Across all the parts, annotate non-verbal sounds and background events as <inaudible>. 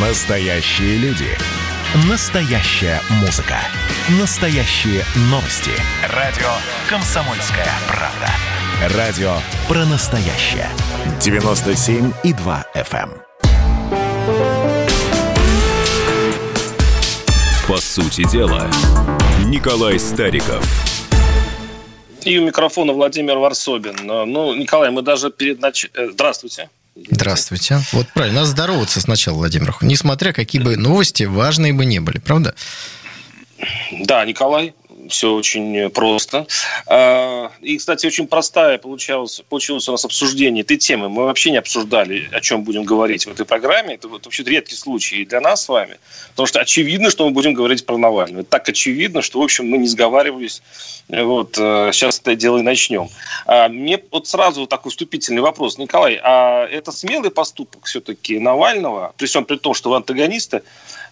Настоящие люди. Настоящая музыка. Настоящие новости. Радио «Комсомольская правда». Радио про настоящее. 97,2 FM. эм. По сути дела, Николай Стариков. И у микрофона Владимир Варсобин. Ну, Николай, мы даже перед нач... э, Здравствуйте. Здравствуйте. Вот правильно, надо здороваться сначала, Владимир. Несмотря какие бы новости важные бы не были, правда? Да, Николай, все очень просто. А, И, кстати, очень простая получалось, получилось у нас обсуждение этой темы. Мы вообще не обсуждали, о чем будем говорить в этой программе. Это вот вообще редкий случай для нас с вами. Потому что очевидно, что мы будем говорить про Навального. Это так очевидно, что, в общем, мы не сговаривались. Вот, э, сейчас это дело и начнем. А, Мне вот сразу вот такой вступительный вопрос. Николай, а это смелый поступок все-таки Навального? Есть он при том, что вы антагонисты,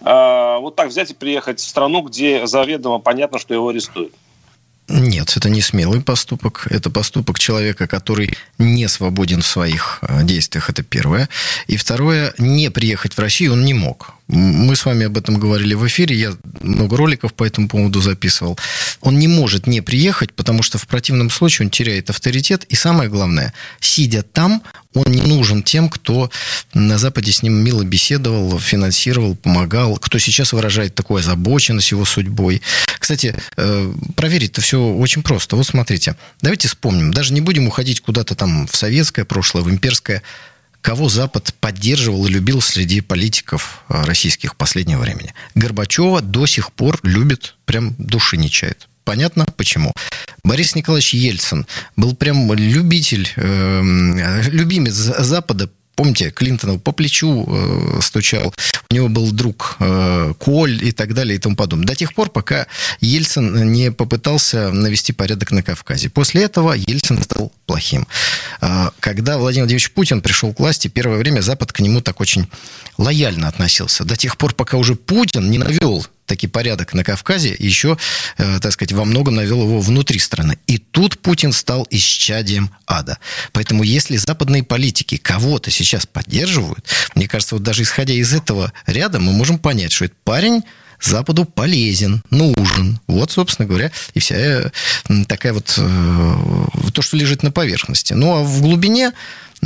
вот так взять и приехать в страну, где заведомо понятно, что его арестуют? Нет, это не смелый поступок. Это поступок человека, который не свободен в своих э, действиях. Это первое. И второе, не приехать в Россию он не мог. Мы с вами об этом говорили в эфире. Я много роликов по этому поводу записывал. Он не может не приехать, потому что в противном случае он теряет авторитет. И самое главное, сидя там, он не нужен тем, кто на Западе с ним мило беседовал, финансировал, помогал, кто сейчас выражает такую озабоченность его судьбой. Кстати, э, проверить-то все очень просто. Вот смотрите, давайте вспомним, даже не будем уходить куда-то там в советское прошлое, в имперское, кого Запад поддерживал и любил среди политиков э, российских последнего времени. Горбачева до сих пор любит, прям души не чает. Понятно почему. Борис Николаевич Ельцин был прям любитель, э, любимец Запада. Помните, Клинтона по плечу э, стучал. У него был друг э, Коль и так далее и тому подобное. До тех пор, пока Ельцин не попытался навести порядок на Кавказе. После этого Ельцин стал плохим. Э, когда Владимир Владимирович Путин пришел к власти, первое время Запад к нему так очень лояльно относился. До тех пор, пока уже Путин не навел таки порядок на Кавказе, еще, э, так сказать, во многом навел его внутри страны. И тут Путин стал исчадием ада. Поэтому если западные политики кого-то сейчас поддерживают, мне кажется, вот даже исходя из этого ряда, мы можем понять, что этот парень Западу полезен, нужен. Вот, собственно говоря, и вся э, такая вот э, то, что лежит на поверхности. Ну, а в глубине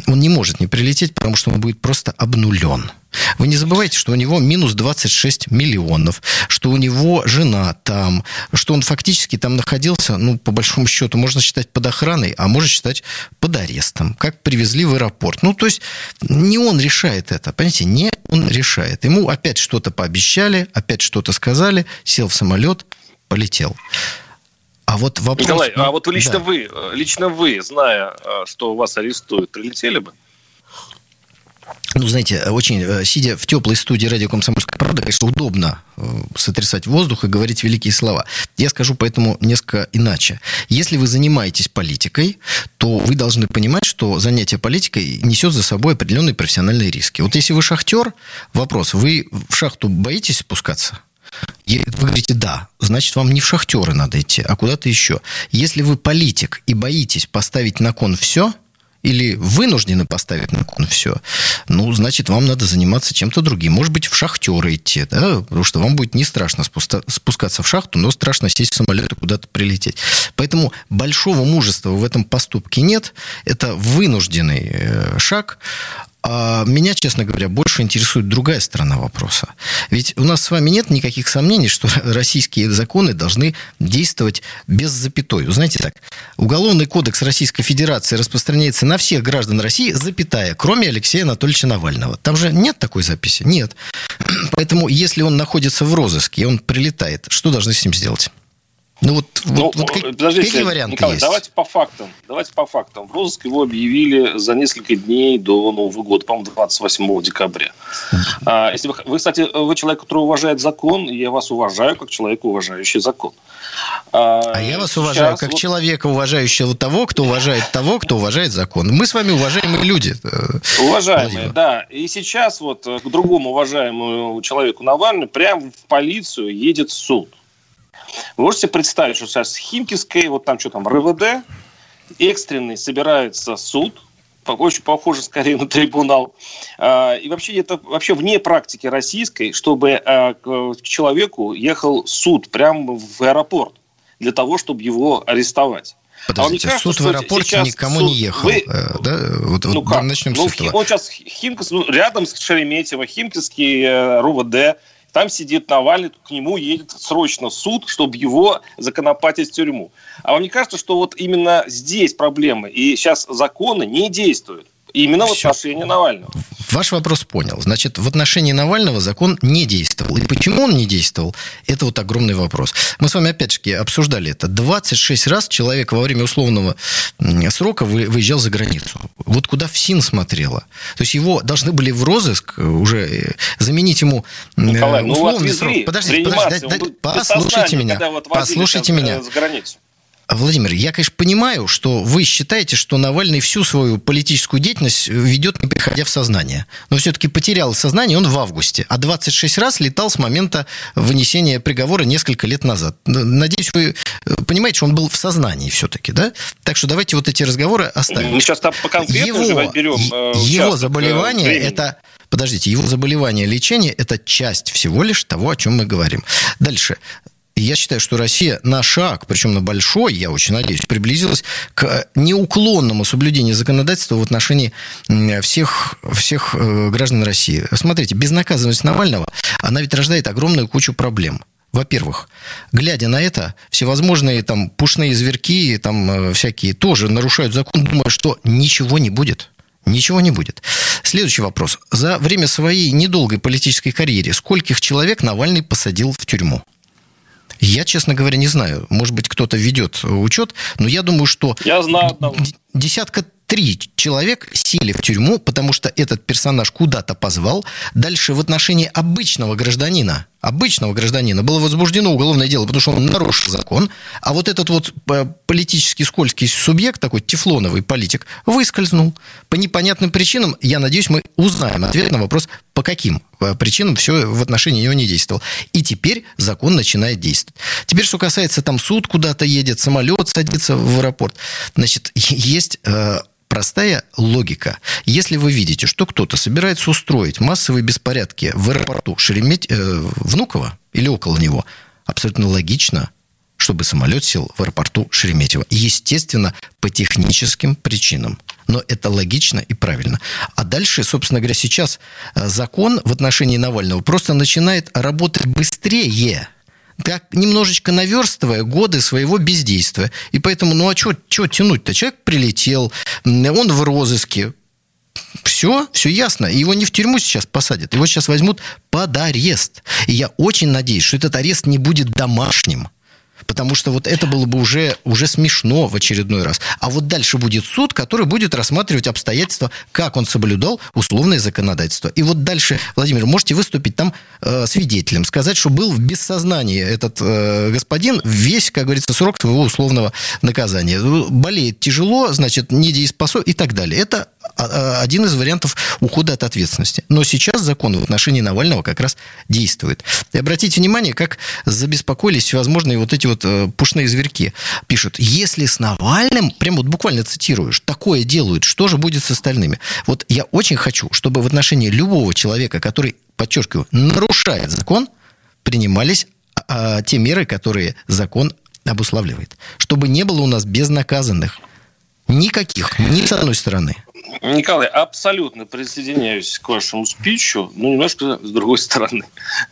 он не может не прилететь, потому что он будет просто обнулен. Вы не забывайте, что у него минус 26 миллионов, что у него жена там, что он фактически там находился, ну, по большому счету, можно считать под охраной, а можно считать под арестом, как привезли в аэропорт. Ну, то есть не он решает это, понимаете, не он решает. Ему опять что-то пообещали, опять что-то сказали, сел в самолет, полетел. А вот вопрос... Николай, а вот лично Да. вы, э, лично вы, зная, э, что вас арестуют, прилетели бы? Ну, знаете, очень, э, сидя в теплой студии радио «Комсомольская правда», конечно, удобно сотрясать воздух и говорить великие слова. Я скажу поэтому несколько иначе. Если вы занимаетесь политикой, то вы должны понимать, что занятие политикой несет за собой определенные профессиональные риски. Вот если вы шахтер, вопрос, вы в шахту боитесь спускаться? Вы говорите, да, значит, вам не в шахтеры надо идти, а куда-то еще. Если вы политик и боитесь поставить на кон все, или вынуждены поставить на кон все, ну, значит, вам надо заниматься чем-то другим. Может быть, в шахтеры идти, да, потому что вам будет не страшно спускаться в шахту, но страшно сесть в самолет и куда-то прилететь. Поэтому большого мужества в этом поступке нет. Это вынужденный э, шаг. А меня, честно говоря, больше интересует другая сторона вопроса. Ведь у нас с вами нет никаких сомнений, что <laughs> российские законы должны действовать без запятой. Знаете так, Уголовный кодекс Российской Федерации распространяется на всех граждан России, запятая, кроме Алексея Анатольевича Навального. Там же нет такой записи? Нет. <clears throat> Поэтому, если он находится в розыске, и он прилетает, что должны с ним сделать? Ну вот, Ну, вот, вот как- подождите, какие варианты Николай, есть? давайте по фактам. Давайте по фактам. В розыск его объявили за несколько дней до Нового года, по-моему, 28 декабря. А, если вы, вы, кстати, вы человек, который уважает закон, я вас уважаю как человека, уважающий закон. А я вас уважаю как вот- человека, уважающего того, кто уважает того, кто уважает закон. Мы с вами уважаемые люди. э, Уважаемые, Владимир. да. И сейчас вот э, к другому уважаемому человеку Навальному прямо в полицию едет суд. Вы можете представить, что сейчас Химкинской, вот там что там, РВД, экстренный собирается суд, очень похоже скорее на трибунал. А, и вообще это вообще вне практики российской, чтобы а, к человеку ехал суд прямо в аэропорт для того, чтобы его арестовать. Подождите, а кажется, суд в аэропорте никому суд... не ехал, вы... Э, да? Вот, ну вот как? начнем ну, с этого. Он сейчас Химкинс, ну, рядом с Шереметьево, Химкинский э, РУВД, там сидит Навальный, к нему едет срочно суд, чтобы его законопатить в тюрьму. А вам не кажется, что вот именно здесь проблемы, и сейчас законы не действуют? Именно в отношении Навального. Ваш вопрос понял. Значит, в отношении Навального закон не действовал. И почему он не действовал, это вот огромный вопрос. Мы с вами опять-таки обсуждали это. 26 раз человек во время условного срока выезжал за границу. Вот куда ФСИН смотрела. То есть его должны были в розыск уже э, заменить ему э, Николай, ну условный срок. Подождите, подождите, дайте, послушайте меня. Вот послушайте меня. За границу. Владимир, я, конечно, понимаю, что вы считаете, что Навальный всю свою политическую деятельность ведет, не приходя в сознание. Но все-таки потерял сознание он в августе, а 26 раз летал с момента вынесения приговора несколько лет назад. Надеюсь, вы э, понимаете, что он был в сознании все-таки, да? Так что давайте вот эти разговоры оставим. Мы сейчас там по конкретному его, берем. Э, его заболевание времени. это Подождите, его заболевание, лечение – это часть всего лишь того, о чем мы говорим. Дальше я считаю, что Россия на шаг, причем на большой, я очень надеюсь, приблизилась к неуклонному соблюдению законодательства в отношении всех, всех э, граждан России. Смотрите, безнаказанность Навального, она ведь рождает огромную кучу проблем. Во-первых, глядя на это, всевозможные там пушные зверки, там э, всякие тоже нарушают закон, думая, что ничего не будет. Ничего не будет. Следующий вопрос. За время своей недолгой политической карьеры скольких человек Навальный посадил в тюрьму? Я, честно говоря, не знаю. Может быть, кто-то ведет учет, но я думаю, что... Я знаю одного. Десятка три человек сели в тюрьму, потому что этот персонаж куда-то позвал. Дальше в отношении обычного гражданина, обычного гражданина было возбуждено уголовное дело, потому что он нарушил закон. А вот этот вот э, политический скользкий субъект, такой тефлоновый политик, выскользнул. По непонятным причинам, я надеюсь, мы узнаем ответ на вопрос, по каким э, причинам все в отношении него не действовало. И теперь закон начинает действовать. Теперь, что касается там суд куда-то едет, самолет садится в аэропорт. Значит, есть э, простая логика. Если вы видите, что кто-то собирается устроить массовые беспорядки в аэропорту Шереметь... Э, Внуково или около него, абсолютно логично, чтобы самолет сел в аэропорту Шереметьево. Естественно, по техническим причинам. Но это логично и правильно. А дальше, собственно говоря, сейчас э, закон в отношении Навального просто начинает работать быстрее – так немножечко наверстывая годы своего бездействия. И поэтому, ну а что тянуть-то? Человек прилетел, он в розыске, все, все ясно. Его не в тюрьму сейчас посадят, его сейчас возьмут под арест. И я очень надеюсь, что этот арест не будет домашним потому что вот это было бы уже, уже смешно в очередной раз. А вот дальше будет суд, который будет рассматривать обстоятельства, как он соблюдал условное законодательство. И вот дальше, Владимир, можете выступить там э, свидетелем, сказать, что был в бессознании этот э, господин весь, как говорится, срок своего условного наказания. Болеет тяжело, значит, недееспособен и так далее. Это а, а, один из вариантов ухода от ответственности. Но сейчас закон в отношении Навального как раз действует. И обратите внимание, как забеспокоились всевозможные вот эти вот э, пушные зверьки. Пишут, если с Навальным, прям вот буквально цитируешь, такое делают, что же будет с остальными? Вот я очень хочу, чтобы в отношении любого человека, который, подчеркиваю, нарушает закон, принимались а, те меры, которые закон обуславливает. Чтобы не было у нас безнаказанных. Никаких, ни с одной стороны. Николай, абсолютно присоединяюсь к вашему спичу, но немножко с другой стороны.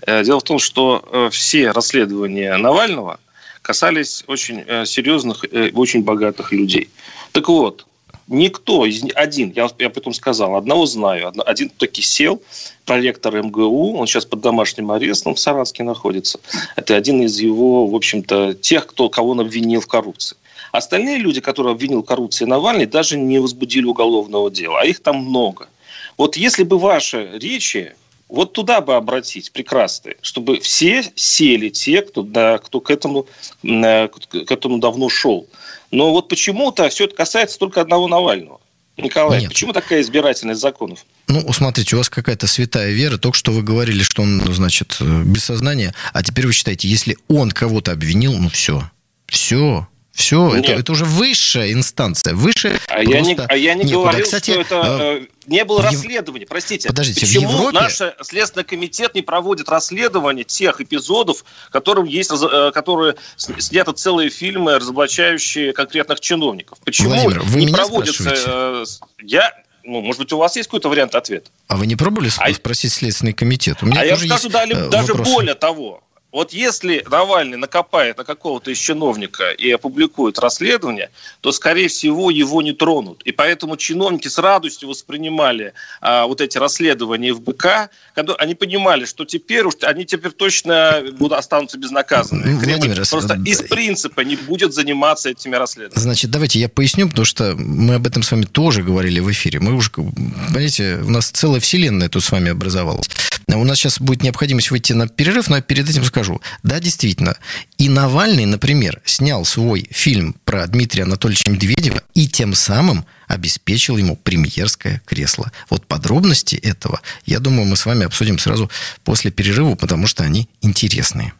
Э, дело в том, что э, все расследования Навального касались очень э, серьезных, очень богатых людей. Так вот, никто из один, я, я потом сказал, одного знаю, один таки сел, проректор МГУ, он сейчас под домашним арестом в Саранске находится. Это один из его, в общем-то, тех, кто, кого он обвинил в коррупции. Остальные люди, которые обвинил коррупции Навальный, даже не возбудили уголовного дела, а их там много. Вот если бы ваши речи вот туда бы обратить, прекрасные, чтобы все сели, те, кто, да, кто к, этому, э, к этому давно шел. Но вот почему-то все это касается только одного Навального. Николай, Нет. почему такая избирательность законов? Ну, смотрите, у вас какая-то святая вера. Только что вы говорили, что он, значит, э, без сознания. А теперь вы считаете, если он кого-то обвинил, ну все. Все Все, это, это уже высшая инстанция. Выше а я не, а я не некуда. говорил, Кстати, что это э, не было расследования. Простите, Подождите, почему в Европе... наш Следственный комитет не проводит расследование тех эпизодов, которым есть, э, которые сняты целые фильмы, разоблачающие конкретных чиновников? Почему Владимир, вы не проводится... Э, я ну, может быть, у вас есть какой-то вариант ответа? А вы не пробовали а... спросить Следственный комитет? У меня а я скажу есть даже, даже более того. Вот если Навальный накопает на какого-то из чиновника и опубликует расследование, то, скорее всего, его не тронут. И поэтому чиновники с радостью воспринимали а, вот эти расследования в БК. Когда они понимали, что теперь уж они теперь точно будут, останутся безнаказанными. Ну, Владимир, просто э, из принципа не будет заниматься этими расследованиями. Значит, давайте я поясню, потому что мы об этом с вами тоже говорили в эфире. Мы уже, понимаете, у нас целая вселенная тут с вами образовалась. У нас сейчас будет необходимость выйти на перерыв, но перед этим скажу. Да, действительно. И Навальный, например, снял свой фильм про Дмитрия Анатольевича Медведева и тем самым обеспечил ему премьерское кресло. Вот подробности этого, я думаю, мы с вами обсудим сразу после перерыва, потому что они интересные.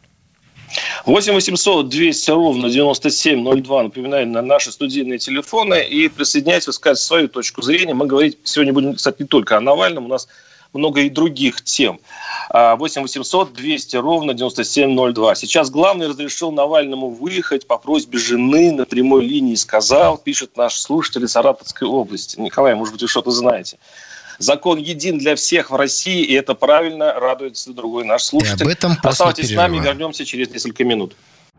8 800 200 ровно 9702. Напоминаю, на наши студийные телефоны. И присоединяйтесь, высказать свою точку зрения. Мы говорить сегодня будем, кстати, не только о Навальном. У нас много и других тем. 8 800 200 ровно 9702. Сейчас главный разрешил Навальному выехать по просьбе жены на прямой линии сказал, пишет наш слушатель из Саратовской области. Николай, может быть, вы что-то знаете. Закон един для всех в России, и это правильно, радуется другой наш слушатель. И об этом Оставайтесь с нами, вернемся через несколько минут.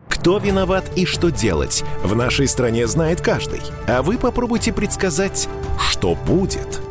Кто виноват и что делать, в нашей стране знает каждый. А вы попробуйте предсказать, что будет –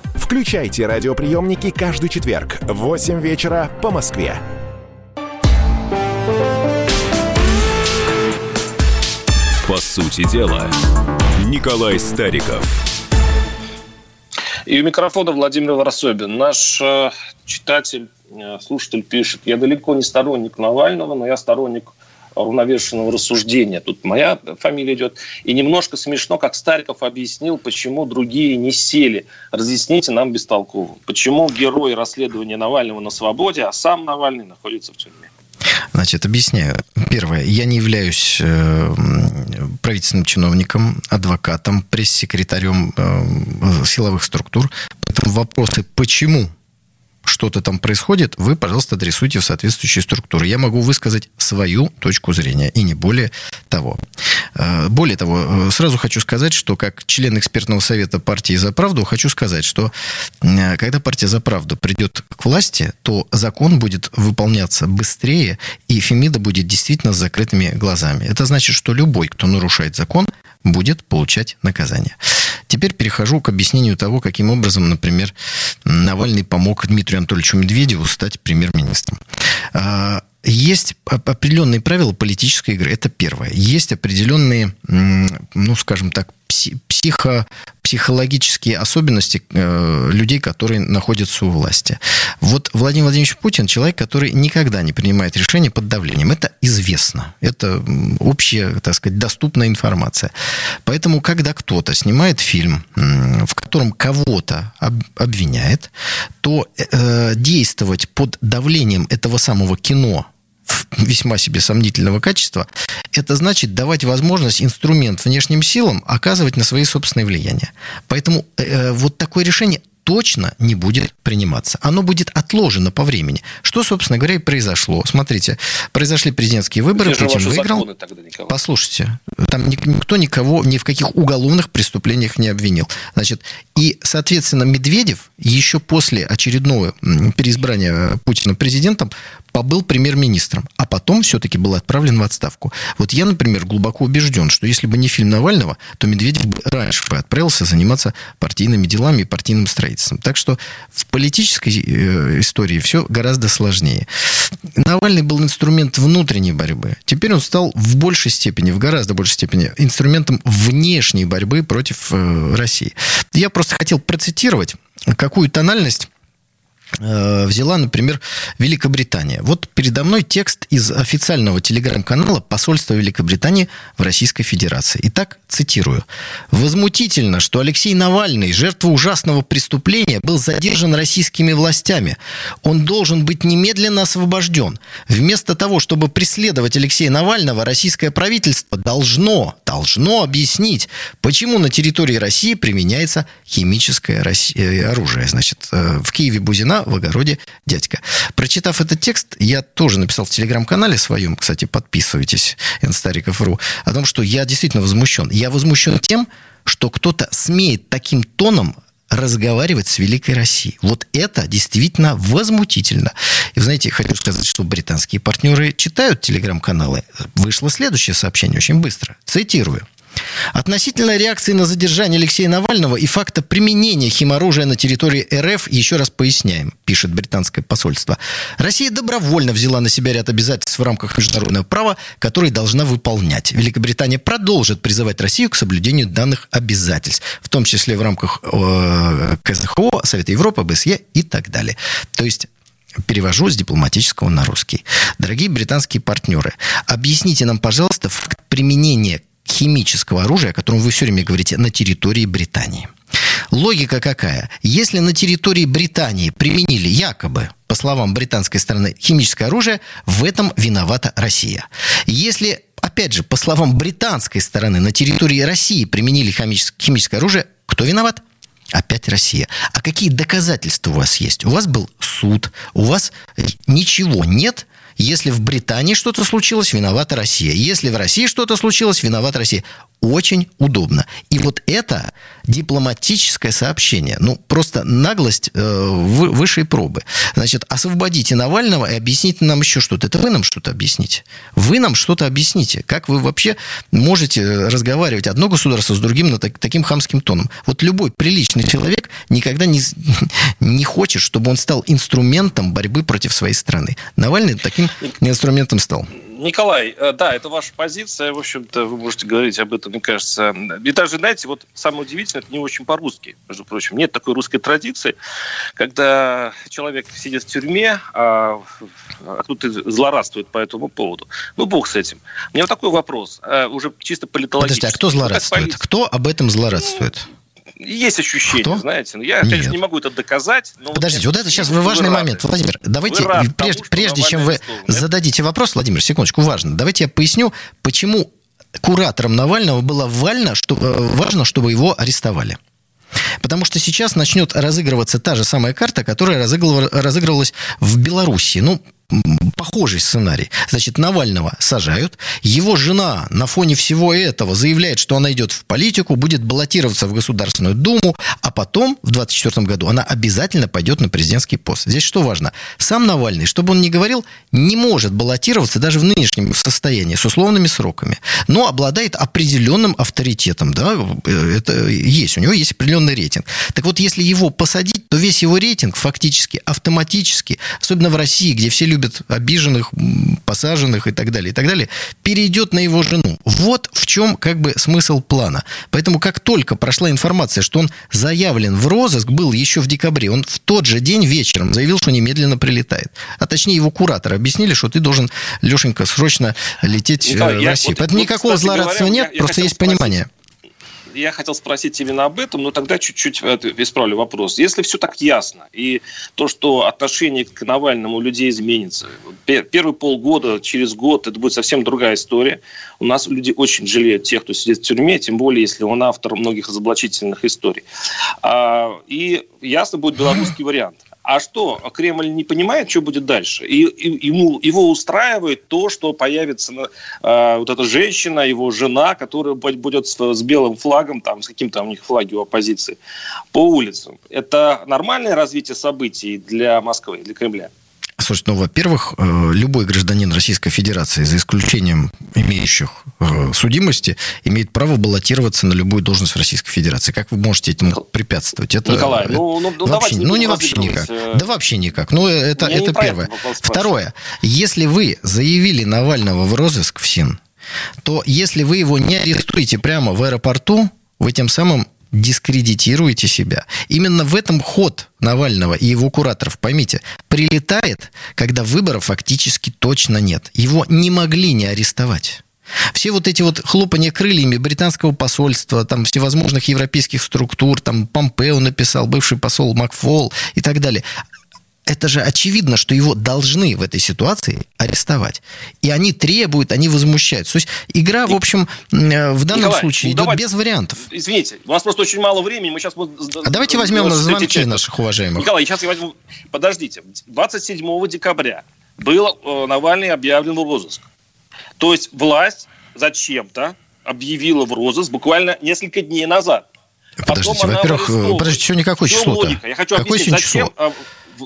Включайте радиоприемники каждый четверг в 8 вечера по Москве. По сути дела, Николай Стариков. И у микрофона Владимир Варсобин. Наш э, читатель, э, слушатель пишет, я далеко не сторонник Навального, но я сторонник уравновешенного рассуждения. Тут моя фамилия идет. И немножко смешно, как Стариков объяснил, почему другие не сели. Разъясните нам бестолково. Почему герой расследования Навального на свободе, а сам Навальный находится в тюрьме? Значит, объясняю. Первое. Я не являюсь э, правительственным чиновником, адвокатом, пресс-секретарем э, силовых структур. Поэтому вопросы, почему что-то там происходит, вы, пожалуйста, адресуйте в соответствующие структуры. Я могу высказать свою точку зрения, и не более того. Э, более того, э, сразу хочу сказать, что как член экспертного совета партии «За правду» хочу сказать, что э, когда партия «За правду» придет к власти, то закон будет выполняться быстрее, и Фемида будет действительно с закрытыми глазами. Это значит, что любой, кто нарушает закон, будет получать наказание. Теперь перехожу к объяснению того, каким образом, например, Навальный помог Дмитрию Анатольевичу Медведеву стать премьер-министром. А, есть определенные правила политической игры. Это первое. Есть определенные, ну, скажем так, психо, психологические особенности э, людей, которые находятся у власти. Вот Владимир Владимирович Путин человек, который никогда не принимает решения под давлением. Это известно. Это общая, так сказать, доступная информация. Поэтому, когда кто-то снимает фильм, в котором кого-то обвиняет, то э, действовать под давлением этого самого кино весьма себе сомнительного качества, это значит давать возможность инструмент внешним силам оказывать на свои собственные влияния. Поэтому э, вот такое решение точно не будет приниматься. Оно будет отложено по времени. Что, собственно говоря, и произошло. Смотрите, произошли президентские выборы, Где Путин выиграл. тогда, Николай? Послушайте, там ник- никто никого ни в каких уголовных преступлениях не обвинил. Значит, и, соответственно, Медведев еще после очередного переизбрания Путина президентом побыл премьер-министром, а потом все-таки был отправлен в отставку. Вот я, например, глубоко убежден, что если бы не фильм Навального, то Медведев бы раньше бы отправился заниматься партийными делами и партийным строительством. Так что в политической э, истории все гораздо сложнее. Навальный был инструмент внутренней борьбы. Теперь он стал в большей степени, в гораздо большей степени инструментом внешней борьбы против э, России. Я просто хотел процитировать, какую тональность взяла, например, Великобритания. Вот передо мной текст из официального телеграм-канала посольства Великобритании в Российской Федерации. Итак, цитирую. «Возмутительно, что Алексей Навальный, жертва ужасного преступления, был задержан российскими властями. Он должен быть немедленно освобожден. Вместо того, чтобы преследовать Алексея Навального, российское правительство должно, должно объяснить, почему на территории России применяется химическое э, оружие. Значит, э, в Киеве Бузина, в огороде дядька. Прочитав этот текст, я тоже написал в телеграм-канале своем, кстати, подписывайтесь, Инстариков.ру, о том, что я действительно возмущен. Я возмущен тем, что кто-то смеет таким тоном разговаривать с Великой Россией. Вот это действительно возмутительно. И, знаете, хочу сказать, что британские партнеры читают телеграм-каналы. Вышло следующее сообщение очень быстро. Цитирую. Относительно реакции на задержание Алексея Навального и факта применения химоружия на территории РФ еще раз поясняем, пишет британское посольство. Россия добровольно взяла на себя ряд обязательств в рамках международного права, которые должна выполнять. Великобритания продолжит призывать Россию к соблюдению данных обязательств, в том числе в рамках э, КСХО, Совета Европы, БСЕ и так далее. То есть Перевожу с дипломатического на русский. Дорогие британские партнеры, объясните нам, пожалуйста, факт применения химического оружия, о котором вы все время говорите, на территории Британии. Логика какая? Если на территории Британии применили якобы, по словам британской стороны, химическое оружие, в этом виновата Россия. Если, опять же, по словам британской стороны, на территории России применили химическое, оружие, кто виноват? Опять Россия. А какие доказательства у вас есть? У вас был суд, у вас ничего нет. Если в Британии что-то случилось, виновата Россия. Если в России что-то случилось, виновата Россия. Очень удобно. И вот это дипломатическое сообщение. Ну, просто наглость э, вы- высшей пробы. Значит, освободите Навального и объясните нам еще что-то. Это вы нам что-то объясните. Вы нам что-то объясните. Как вы вообще можете разговаривать одно государство с другим на так- таким хамским тоном? Вот любой приличный человек никогда не, <laughs> не хочет, чтобы он стал инструментом борьбы против своей страны. Навальный таким инструментом стал. Николай, э, да, это ваша позиция. В общем-то, вы можете говорить об этом, мне кажется. И даже, знаете, вот самое удивительное, это не очень по-русски, между прочим. Нет такой русской традиции, когда человек сидит в тюрьме, а, а тут и злорадствует по этому поводу. Ну, бог с этим. У меня вот такой вопрос, э, уже чисто политологический. Подождите, а кто Ну, злорадствует? Кто об этом злорадствует? Есть ощущение, Кто? знаете. Ну, Я, Нет. конечно, не могу это доказать. Но Подождите, вот вот это сейчас вы важный рады. момент. Владимир, давайте, Вы тому, прежде, что прежде чем вы. Это- зададите вопрос, Владимир, секундочку, важно. Давайте я поясню, почему куратором Навального было важно, что, э, важно, чтобы его арестовали. Потому что сейчас начнет разыгрываться та же самая карта, которая разыгрыва- разыгрывалась в Беларуси. Ну, похожий сценарий. Значит, Навального сажают, его жена на фоне всего этого заявляет, что она идет в политику, будет баллотироваться в Государственную Думу, а потом, в 2024 году, она обязательно пойдет на президентский пост. Здесь что важно? Сам Навальный, чтобы он не говорил, не может баллотироваться даже в нынешнем состоянии с условными сроками, но обладает определенным авторитетом. Да? Это есть, у него есть определенный рейтинг. Так вот, если его посадить, то весь его рейтинг фактически автоматически, особенно в России, где все любят обиженных, м, посаженных и так далее, и так далее, перейдет на его жену. Вот в чем как бы смысл плана. Поэтому как только прошла информация, что он заявлен в розыск, был еще в декабре, он в тот же день вечером заявил, что немедленно прилетает. А точнее его кураторы объяснили, что ты должен, Лешенька, срочно лететь э, Николай, в я Россию. вот- Поэтому вот, никакого злорадства говоря, нет, я- я просто есть спросить. понимание. Я хотел спросить именно об этом, но тогда чуть-чуть исправлю вопрос. Если все так ясно, и то, что отношение к Навальному у людей изменится, первые полгода, через год это будет совсем другая история. У нас люди очень жалеют тех, кто сидит в тюрьме, тем более, если он автор многих разоблачительных историй. А, и ясно будет белорусский вариант. А что, Кремль не понимает, что будет дальше? И, и ему, его устраивает то, что появится э, вот эта женщина, его жена, которая будет с, с белым флагом, там, с каким-то у них флаги у оппозиции, по улицам. Это нормальное развитие событий для Москвы, для Кремля? Слушайте, ну, во-первых, э, любой гражданин Российской Федерации, за исключением имеющих э, судимости, имеет право баллотироваться на любую должность в Российской Федерации. Как вы можете этому препятствовать? Это, Николай, ну, ну, ну вообще, ну не вообще никак. Э, да вообще никак. Ну, это, это первое. Второе. Если вы заявили Навального в розыск в СИН, то если вы его не арестуете прямо в аэропорту, вы тем самым дискредитируете себя. Именно в этом ход Навального и его кураторов, поймите, прилетает, когда выборов фактически точно нет. Его не могли не арестовать. Все вот эти вот хлопания крыльями британского посольства, там всевозможных европейских структур, там Помпео написал, бывший посол Макфол и так далее это же очевидно, что его должны в этой ситуации арестовать. И они требуют, они возмущаются. То есть игра, в общем, э, в данном Николай, случае ну, идет давайте, без вариантов. Извините, у нас просто очень мало времени. Мы сейчас а давайте возьмем на звонки наших уважаемых. Николай, сейчас я возьму... Подождите. 27 декабря был э, Навальный объявлен в розыск. То есть власть зачем-то объявила в розыск буквально несколько дней назад. Подождите, во-первых, подождите, что никакое число-то? Я хочу Какое объяснить, зачем число?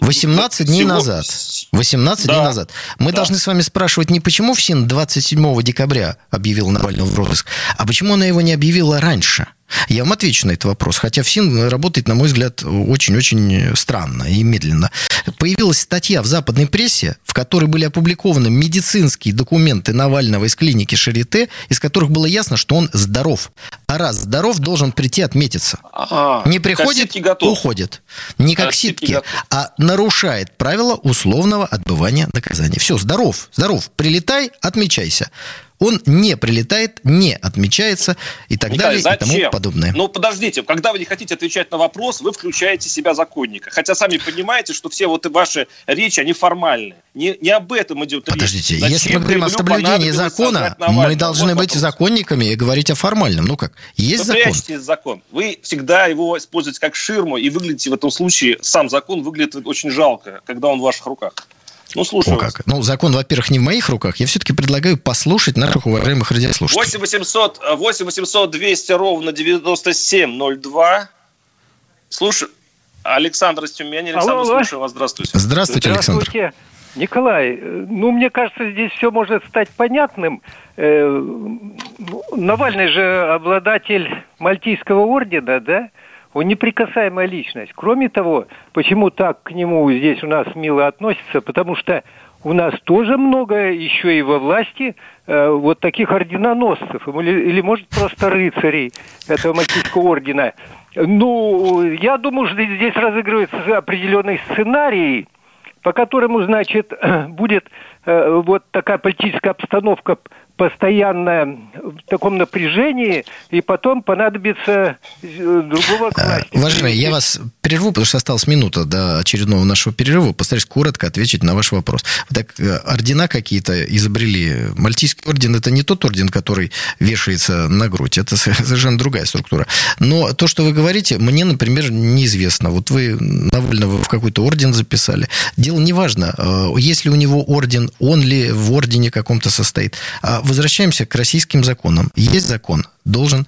18 дней всего... назад. 18 да. дней назад. Мы да. должны с вами спрашивать не почему ФСИН 27 декабря объявил Навального в розыск, а почему она его не объявила раньше. Я вам отвечу на этот вопрос. Хотя ФСИН работает, на мой взгляд, очень-очень странно и медленно. Появилась статья в западной прессе, в которой были опубликованы медицинские документы Навального из клиники Шарите, из которых было ясно, что он здоров. А раз здоров, должен прийти отметиться. Ага. Не приходит, уходит. Не как, как ситки, а нарушает правила условного отбывания наказания. Все, здоров, здоров. Прилетай, отмечайся он не прилетает, не отмечается и так Николай, далее зачем? и тому подобное. Ну, подождите, когда вы не хотите отвечать на вопрос, вы включаете себя законника. Хотя сами понимаете, что все вот ваши речи, они формальные. Не, не об этом идет речь. Подождите, если мы говорим о соблюдении закона, мы должны вот быть вопрос. законниками и говорить о формальном. Ну как, есть вы закон. закон. Вы всегда его используете как ширму и выглядите в этом случае, сам закон выглядит очень жалко, когда он в ваших руках. Ну, слушаю. О, как. Ну, закон, во-первых, не в моих руках. Я все-таки предлагаю послушать наших уважаемых радиослушателей. 8 800, 8 800 200 ровно 9702. Слушай, Александр из Тюмени. Александр, алло, слушаю вас. Здравствуйте. Здравствуйте, Александр. Здравствуйте. Николай, ну, мне кажется, здесь все может стать понятным. Э, Навальный же обладатель Мальтийского ордена, да? Он неприкасаемая личность. Кроме того, почему так к нему здесь у нас мило относятся? Потому что у нас тоже много еще и во власти э, вот таких орденоносцев, или, или может просто рыцарей этого Мальтийского ордена. Ну, я думаю, что здесь разыгрывается определенный сценарий, по которому, значит, <clears throat> будет э, вот такая политическая обстановка постоянно в таком напряжении, и потом понадобится э, другого класса. Уважаемый, я вас прерву, потому что осталась минута до очередного нашего перерыва. Постараюсь коротко ответить на ваш вопрос. Так, э, ордена какие-то изобрели. Мальтийский орден – это не тот орден, который вешается на грудь. Это совершенно другая структура. Но то, что вы говорите, мне, например, неизвестно. Вот вы Навального в какой-то орден записали. Дело не важно, э, есть ли у него орден, он ли в ордене каком-то состоит. А возвращаемся к российским законам. Есть закон, должен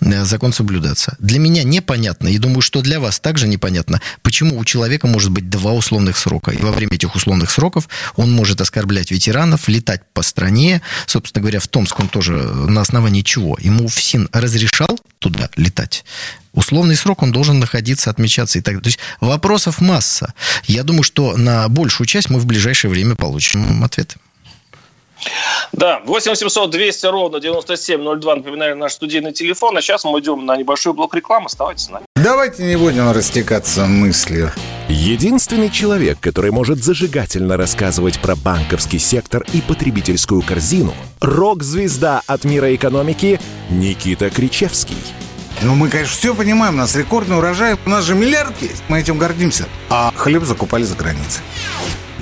э, закон соблюдаться. Для меня непонятно, и думаю, что для вас также непонятно, почему у человека может быть два условных срока. И во время этих условных сроков он может оскорблять ветеранов, летать по стране. Собственно говоря, в Томск он тоже на основании чего? Ему ФСИН разрешал туда летать? Условный срок он должен находиться, отмечаться и так далее. То есть вопросов масса. Я думаю, что на большую часть мы в ближайшее время получим ответы. Да, 8 800 200 ровно 9702, напоминаю, наш студийный телефон. А сейчас мы идем на небольшой блок рекламы. Оставайтесь с нами. Давайте не будем растекаться мыслью. Единственный человек, который может зажигательно рассказывать про банковский сектор и потребительскую корзину – рок-звезда от мира экономики Никита Кричевский – Ну, мы, конечно, все понимаем, у нас рекордный урожай, у нас же миллиард есть, мы этим гордимся. А хлеб закупали за границей.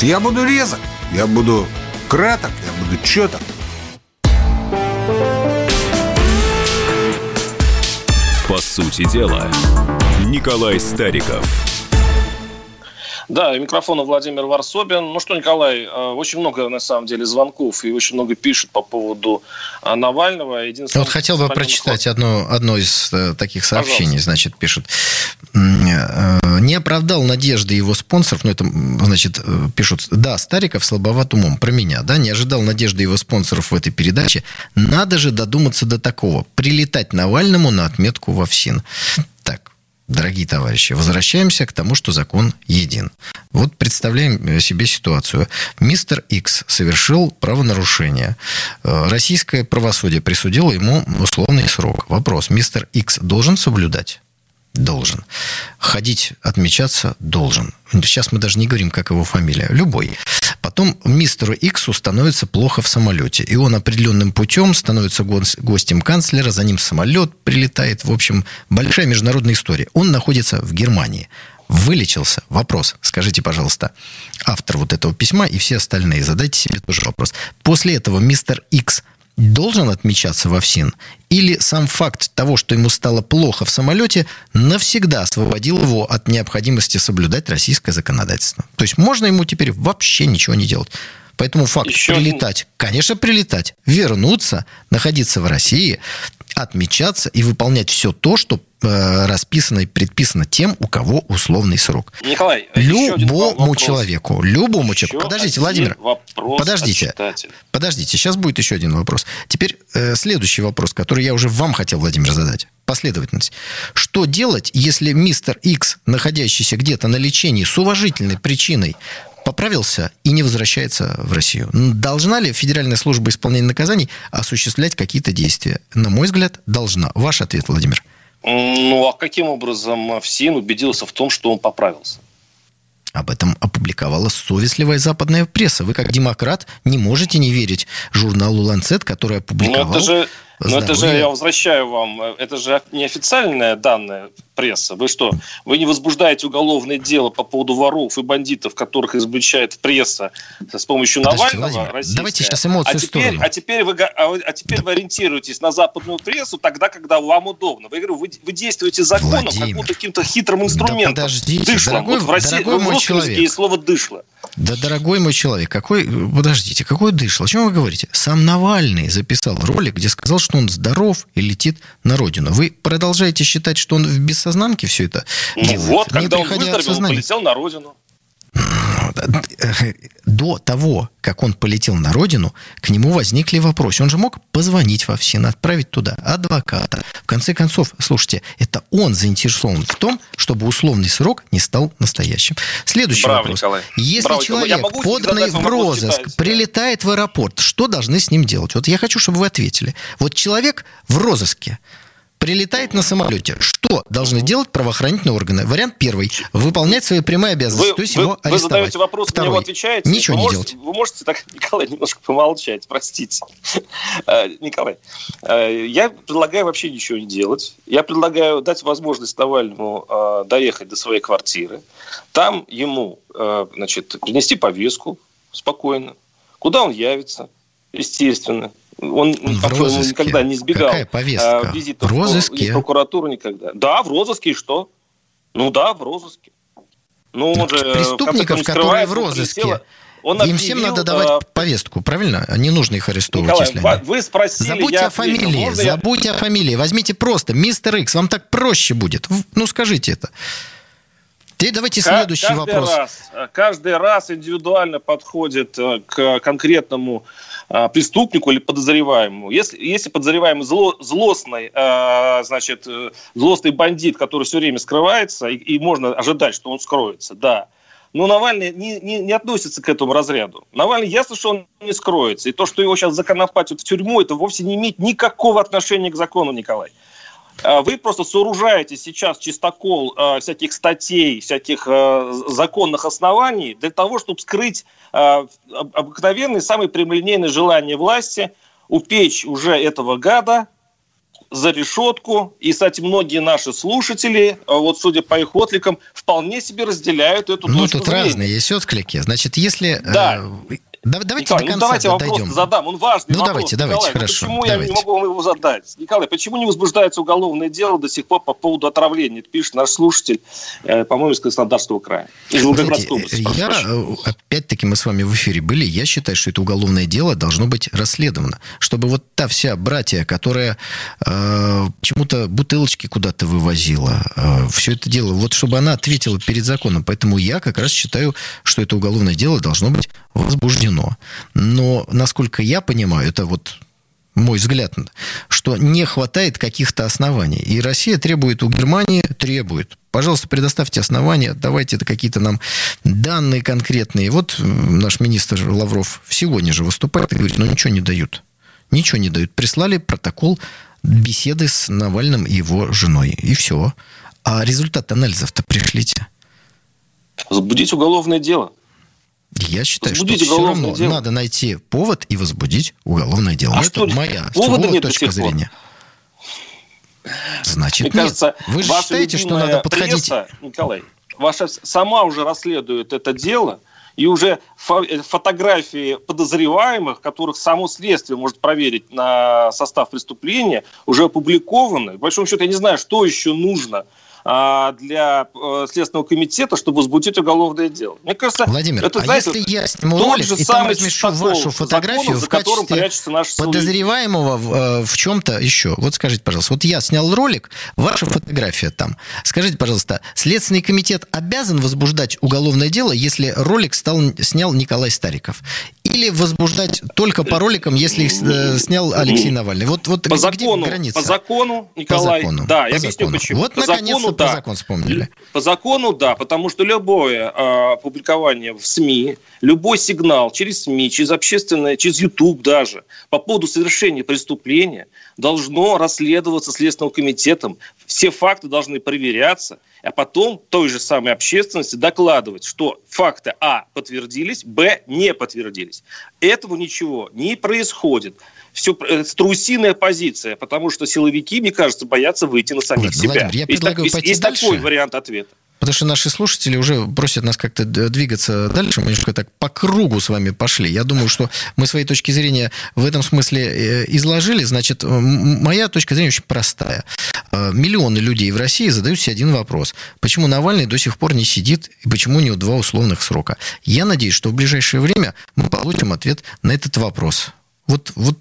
Я буду резок, я буду краток, я буду четок. По сути дела, Николай Стариков. Да, микрофона Владимир Варсобин. Ну что, Николай, э, очень много, на самом деле, звонков и очень много пишут по поводу э, Навального. Вот хотел бы прочитать одно, одно из э, таких сообщений. Пожалуйста. Значит, пишут. Не оправдал надежды его спонсоров, ну это, значит, пишут, да, Стариков слабоват умом, про меня, да, не ожидал надежды его спонсоров в этой передаче. Надо же додуматься до такого. Прилетать Навальному на отметку во ФСИН. Так, Дорогие товарищи, возвращаемся к тому, что закон един. Вот представляем себе ситуацию. Мистер X совершил правонарушение. Э, российское правосудие присудило ему условный срок. Вопрос. Мистер X должен соблюдать? Должен. Ходить, отмечаться? Должен. Сейчас мы даже не говорим, как его фамилия. Любой. Потом мистеру Иксу становится плохо в самолете, и он определенным путем становится гостем канцлера, за ним самолет прилетает. В общем, большая международная история. Он находится в Германии. Вылечился. Вопрос. Скажите, пожалуйста, автор вот этого письма и все остальные, задайте себе тоже вопрос. После этого мистер Икс должен отмечаться во ФСИН? Или сам факт того, что ему стало плохо в самолете, навсегда освободил его от необходимости соблюдать российское законодательство? То есть можно ему теперь вообще ничего не делать. Поэтому факт Еще прилетать, конечно, прилетать, вернуться, находиться в России, отмечаться и выполнять все то, что э, расписано и предписано тем, у кого условный срок. Николай, любому человеку, любому еще человеку. Подождите, Владимир, подождите, подождите, сейчас будет еще один вопрос. Теперь э, следующий вопрос, который я уже вам хотел, Владимир, задать. Последовательность. Что делать, если мистер X, находящийся где-то на лечении с уважительной причиной, поправился и не возвращается в Россию. Должна ли Федеральная служба исполнения наказаний осуществлять какие-то действия? На мой взгляд, должна. Ваш ответ, Владимир. Ну, а каким образом ФСИН убедился в том, что он поправился? Об этом опубликовала совестливая западная пресса. Вы, как демократ, не можете не верить журналу «Ланцет», который опубликовал... Но это же но это же, я возвращаю вам, это же неофициальная данная пресса. Вы что, вы не возбуждаете уголовное дело по поводу воров и бандитов, которых изобличает пресса с помощью Подождите, Навального? Владимир, давайте сейчас эмоции а теперь, а теперь, вы, а, а теперь да. вы ориентируетесь на западную прессу тогда, когда вам удобно. Вы, вы, вы действуете законом, Владимир. как будто каким-то хитрым инструментом. Да подождите, дышло. дорогой, вот в России, дорогой мой человек. есть слово дышло. Да, дорогой мой человек, какой, подождите, какой дышло? О чем вы говорите? Сам Навальный записал ролик, где сказал, что он здоров и летит на родину. Вы продолжаете считать, что он в бессознанке все это ну делает? Вот, когда он выздоровел, он полетел на родину до того, как он полетел на родину, к нему возникли вопросы. Он же мог позвонить во ФСИН, отправить туда адвоката. В конце концов, слушайте, это он заинтересован в том, чтобы условный срок не стал настоящим. Следующий Браво, вопрос. Николай. Если Браво, человек, поданный в розыск, прилетает в аэропорт, что должны с ним делать? Вот я хочу, чтобы вы ответили. Вот человек в розыске, прилетает на самолете. Что должны делать правоохранительные органы? Вариант первый. Выполнять свои прямые обязанности, вы, то есть вы, его арестовать. Вы задаете вопрос, Второй. на него отвечаете. Ничего вы не можете, делать. Вы можете так, <laughs> Николай, немножко помолчать, простите. <laughs> Э, Николай, э, я предлагаю вообще ничего не делать. Я предлагаю дать возможность Навальному э, доехать до своей квартиры. Там ему, значит, принести повестку спокойно. Куда он явится, естественно. Он, он в розыске. никогда не избегал Какая повестка? А, визитов в розыске? в прокуратуру никогда. Да, в розыске и что? Ну да, в розыске. Ну, он же, Преступников, которые в розыске, он объявил, Им всем надо давать а... повестку, правильно? Не нужно их арестовывать, Николай, если они... вы спросили, Забудьте я о фамилии, Можно забудьте я... о фамилии. Возьмите просто мистер Икс, вам так проще будет. Ну, скажите это. Теперь давайте следующий каждый вопрос. Раз, каждый раз индивидуально подходит э, к конкретному преступнику или подозреваемому. Если, если подозреваемый зло, злостный, э, значит, злостный бандит, который все время скрывается, и, и можно ожидать, что он скроется, да. Но Навальный не, не, не относится к этому разряду. Навальный ясно, что он не скроется. И то, что его сейчас законопатят в тюрьму, это вовсе не имеет никакого отношения к закону, Николай. А вы просто сооружаете сейчас чистокол э, всяких статей, всяких э, законных оснований для того, чтобы скрыть э, обыкновенные, самые прямолинейные желания власти упечь уже этого гада за решетку. И, кстати, многие наши слушатели, вот судя по их откликам, вполне себе разделяют эту ну, тут зрения. разные есть отклики. Значит, если... Да. Э, Давайте Николай, до конца ну давайте дойдем. вопрос задам. Он важный Ну вопрос. давайте, давайте, Николай, ну хорошо. почему давайте. я не могу вам его задать? Николай, почему не возбуждается уголовное дело до сих пор по поводу отравления? Это пишет наш слушатель, э, по-моему, из Краснодарского края. Из Волгоградской области. я, прошу э, опять-таки, мы с вами в эфире были, я считаю, что это уголовное дело должно быть расследовано, чтобы вот та вся братья, которая э, почему-то бутылочки куда-то вывозила, э, все это дело, вот чтобы она ответила перед законом. Поэтому я как раз считаю, что это уголовное дело должно быть возбуждено. Но, насколько я понимаю, это вот мой взгляд, что не хватает каких-то оснований. И Россия требует у Германии, требует. Пожалуйста, предоставьте основания, давайте какие-то нам данные конкретные. Вот наш министр Лавров сегодня же выступает и говорит, ну ничего не дают. Ничего не дают. Прислали протокол беседы с Навальным и его женой. И все. А результат анализов-то пришлите. Возбудить уголовное дело. Я считаю, Возбудить что все равно дело. надо найти повод и возбудить уголовное дело. А Это что, моя повода нет точка зрения. Значит, Мне нет. кажется, Вы же считаете, что надо подходить... пресса, Николай, ваша сама уже расследует это дело, и уже фо- э, фотографии подозреваемых, которых само следствие может проверить на состав преступления, уже опубликованы. В большом счету, я не знаю, что еще нужно для э, Следственного комитета, чтобы возбудить уголовное дело. Мне кажется, Владимир, это, а знаете, если я сниму ролик же и там размещу вашу фотографию законов, в качестве подозреваемого в, э, в чем-то еще. Вот скажите, пожалуйста, вот я снял ролик, ваша фотография там. Скажите, пожалуйста, Следственный комитет обязан возбуждать уголовное дело, если ролик стал, снял Николай Стариков? Или возбуждать только по роликам, если их э, снял Алексей Навальный? Вот, вот по закону, граница? по закону, Николай, По закону. да, По я объясню закону. почему. Вот наконец-то закону, про да. закон вспомнили. По закону, да, потому что любое э, публикование в СМИ, любой сигнал через СМИ, через общественное, через YouTube даже, по поводу совершения преступления должно расследоваться Следственным комитетом. Все факты должны проверяться, а потом той же самой общественности докладывать, что факты А подтвердились, Б не подтвердились. Этого ничего не происходит. Все трусиная позиция, потому что силовики, мне кажется, боятся выйти на самих Ладно, себя. Владимир, я предлагаю есть- пойти есть дальше. такой вариант ответа. Потому что наши слушатели уже просят нас как-то двигаться дальше. Мы немножко так по кругу с вами пошли. Я думаю, что мы свои точки зрения в этом смысле э, изложили. Значит, моя точка зрения очень простая. Э, Миллионы людей в России задают себе один вопрос. Почему Навальный до сих пор не сидит и почему у него два условных срока? Я надеюсь, что в ближайшее время мы получим ответ на этот вопрос. Вот, вот,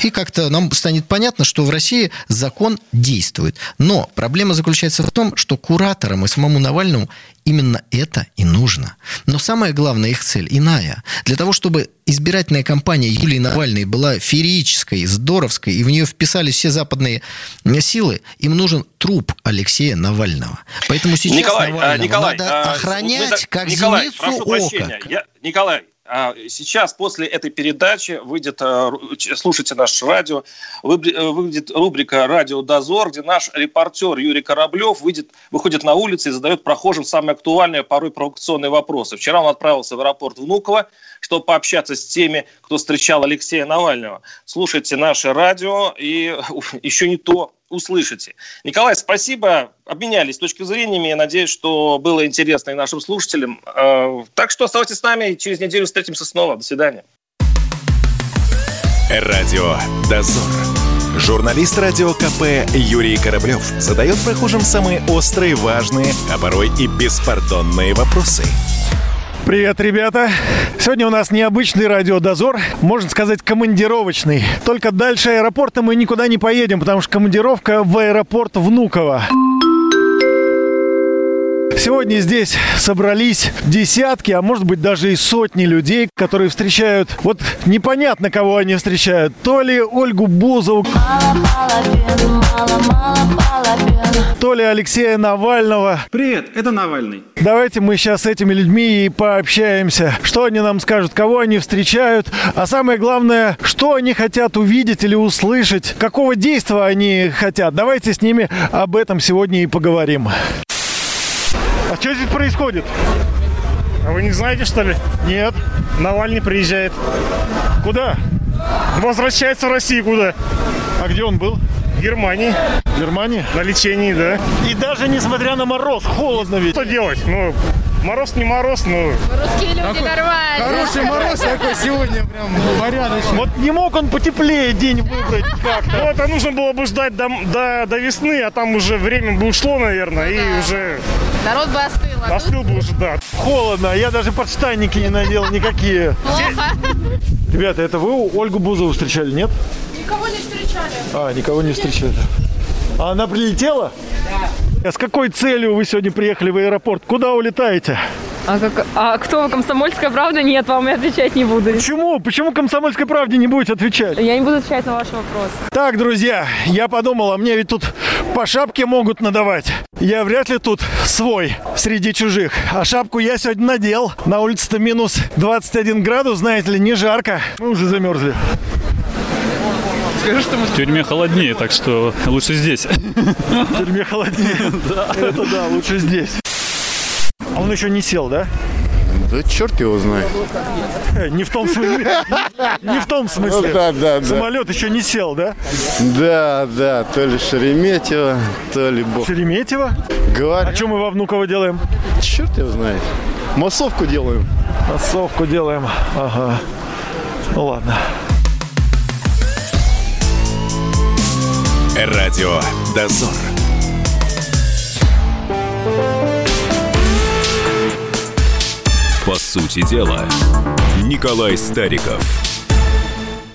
и как-то нам станет понятно, что в России закон действует. Но проблема заключается в том, что кураторам и самому Навальному именно это и нужно. Но самая главная их цель иная. Для того, чтобы избирательная кампания Юлии Навальной была феерической, здоровской, и в нее вписались все западные силы, им нужен труп Алексея Навального. Поэтому сейчас Николай, а, Навального Николай, надо а, охранять мы так- как Николай, зеницу ока. Я- Николай, сейчас после этой передачи выйдет, а, ч- слушайте наше радио, э, выйдет рубрика «Радио Дозор», где наш репортер Юрий Кораблев выйдет, выходит на улицу и задает прохожим самые актуальные, а порой провокационные вопросы. Вчера он отправился в аэропорт Внуково, чтобы пообщаться с теми, кто встречал Алексея Навального. Слушайте наше радио и <laughs> еще не то услышите. Николай, спасибо. Обменялись точкой зрениями. Я надеюсь, что было интересно и нашим слушателям. Э, Так что оставайтесь с нами. Через неделю встретимся снова. До свидания. Радио «Дозор». Журналист радио КП Юрий Кораблев задает прохожим самые острые, важные, а порой и беспардонные вопросы. Привет, ребята! Сегодня у нас необычный радиодозор, можно сказать, командировочный. Только дальше аэропорта мы никуда не поедем, потому что командировка в аэропорт Внуково. Сегодня здесь собрались десятки, а может быть даже и сотни людей, которые встречают, вот непонятно, кого они встречают. То ли Ольгу Бузову, то ли Алексея Навального. Привет, это Навальный. Давайте мы сейчас с этими людьми и пообщаемся. Что они нам скажут, кого они встречают, а самое главное, что они хотят увидеть или услышать, какого действия они хотят. Давайте с ними об этом сегодня и поговорим. А что здесь происходит? А вы не знаете, что ли? Нет. Навальный приезжает. Куда? Возвращается в Россию куда? А где он был? В Германии. В Германии? На лечении, да. И даже несмотря на мороз, холодно ведь. Что делать? Ну, мороз не мороз, но... Русские люди нормально. Хороший мороз такой сегодня, прям порядочный. Вот не мог он потеплее день выбрать как-то. <laughs> Ну, это нужно было бы ждать до, до, до весны, а там уже время бы ушло, наверное, и да. уже... Народ бы остыл. а Остыл бы уже, да. Холодно, я даже подштанники не надел никакие. Плохо. Ребята, это вы Ольгу Бузову встречали, нет? Никого не встречали. А, никого не встречали. А она прилетела? Да. А с какой целью вы сегодня приехали в аэропорт? Куда улетаете? А, как, а кто вы, комсомольская правда? Нет, вам я отвечать не буду. Почему? Почему комсомольской правде не будете отвечать? Я не буду отвечать на ваши вопросы. Так, друзья, я подумал, а мне ведь тут по шапке могут надавать. Я вряд ли тут свой среди чужих. А шапку я сегодня надел. На улице-то минус 21 градус, знаете ли, не жарко. Мы уже замерзли. Скажи, что мы... В тюрьме холоднее, так что лучше здесь. В тюрьме холоднее. Это да, лучше здесь. А он еще не сел, да? Да черт его знает. Не в том смысле. Не в том смысле. Ну, да, да, да. Самолет еще не сел, да? Да, да, то ли Шереметьево, то ли Бог. Шереметьево? Говорят. А что мы во Внуково делаем? Черт его знает. Массовку делаем. Массовку делаем. Ага. Ну ладно. Радио «Дозор». По сути дела, Николай Стариков.